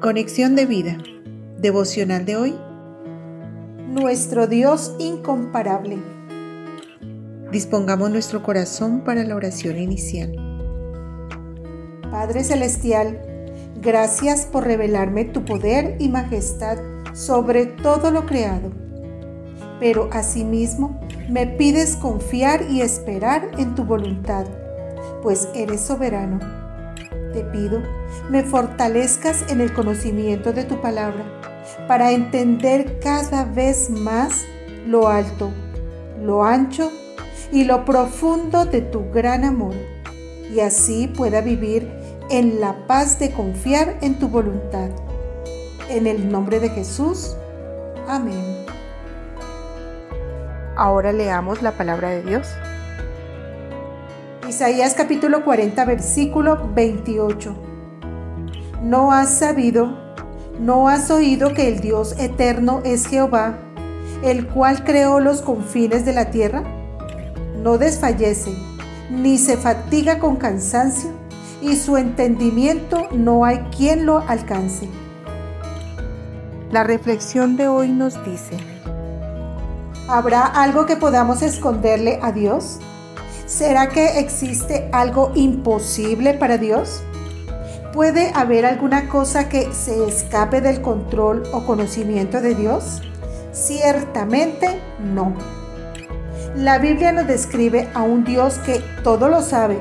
Conexión de vida. Devocional de hoy. Nuestro Dios incomparable. Dispongamos nuestro corazón para la oración inicial. Padre Celestial, gracias por revelarme tu poder y majestad sobre todo lo creado. Pero asimismo me pides confiar y esperar en tu voluntad, pues eres soberano te pido, me fortalezcas en el conocimiento de tu palabra para entender cada vez más lo alto, lo ancho y lo profundo de tu gran amor y así pueda vivir en la paz de confiar en tu voluntad. En el nombre de Jesús. Amén. Ahora leamos la palabra de Dios. Isaías capítulo 40 versículo 28. ¿No has sabido, no has oído que el Dios eterno es Jehová, el cual creó los confines de la tierra? No desfallece, ni se fatiga con cansancio, y su entendimiento no hay quien lo alcance. La reflexión de hoy nos dice, ¿habrá algo que podamos esconderle a Dios? ¿Será que existe algo imposible para Dios? ¿Puede haber alguna cosa que se escape del control o conocimiento de Dios? Ciertamente no. La Biblia nos describe a un Dios que todo lo sabe,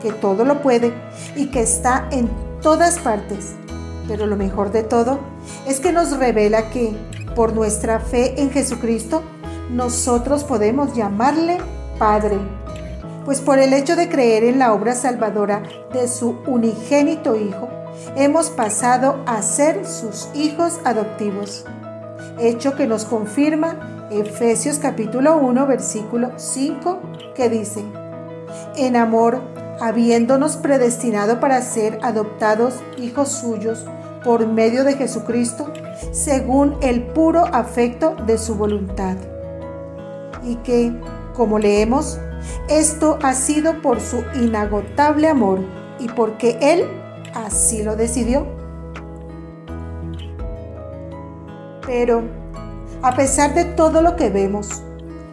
que todo lo puede y que está en todas partes. Pero lo mejor de todo es que nos revela que por nuestra fe en Jesucristo, nosotros podemos llamarle Padre pues por el hecho de creer en la obra salvadora de su unigénito Hijo, hemos pasado a ser sus hijos adoptivos, hecho que nos confirma Efesios capítulo 1 versículo 5 que dice, en amor, habiéndonos predestinado para ser adoptados hijos suyos por medio de Jesucristo, según el puro afecto de su voluntad. Y que, como leemos, esto ha sido por su inagotable amor y porque Él así lo decidió. Pero, a pesar de todo lo que vemos,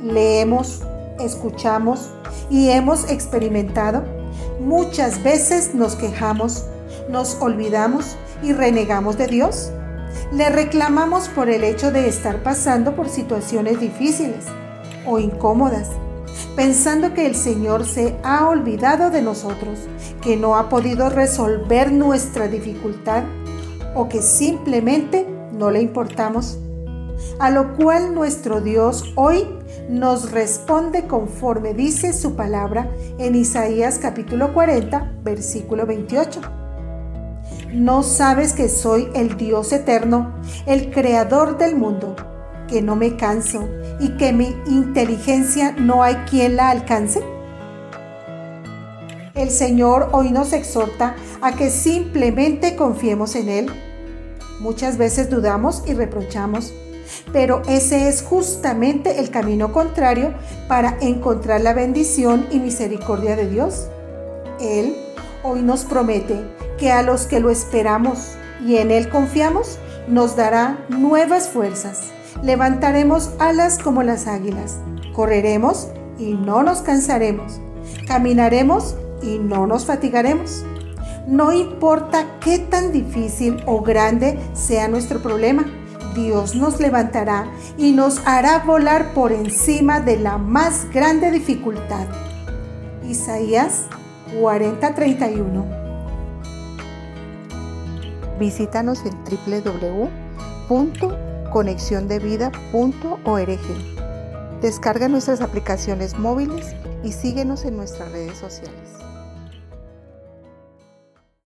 leemos, escuchamos y hemos experimentado, muchas veces nos quejamos, nos olvidamos y renegamos de Dios. Le reclamamos por el hecho de estar pasando por situaciones difíciles o incómodas pensando que el Señor se ha olvidado de nosotros, que no ha podido resolver nuestra dificultad o que simplemente no le importamos. A lo cual nuestro Dios hoy nos responde conforme dice su palabra en Isaías capítulo 40, versículo 28. ¿No sabes que soy el Dios eterno, el creador del mundo? Que no me canso y que mi inteligencia no hay quien la alcance? El Señor hoy nos exhorta a que simplemente confiemos en Él. Muchas veces dudamos y reprochamos, pero ese es justamente el camino contrario para encontrar la bendición y misericordia de Dios. Él hoy nos promete que a los que lo esperamos y en Él confiamos, nos dará nuevas fuerzas levantaremos alas como las águilas, correremos y no nos cansaremos, caminaremos y no nos fatigaremos. No importa qué tan difícil o grande sea nuestro problema, Dios nos levantará y nos hará volar por encima de la más grande dificultad. Isaías 40:31 Visítanos en www conexiondevida.org. Descarga nuestras aplicaciones móviles y síguenos en nuestras redes sociales.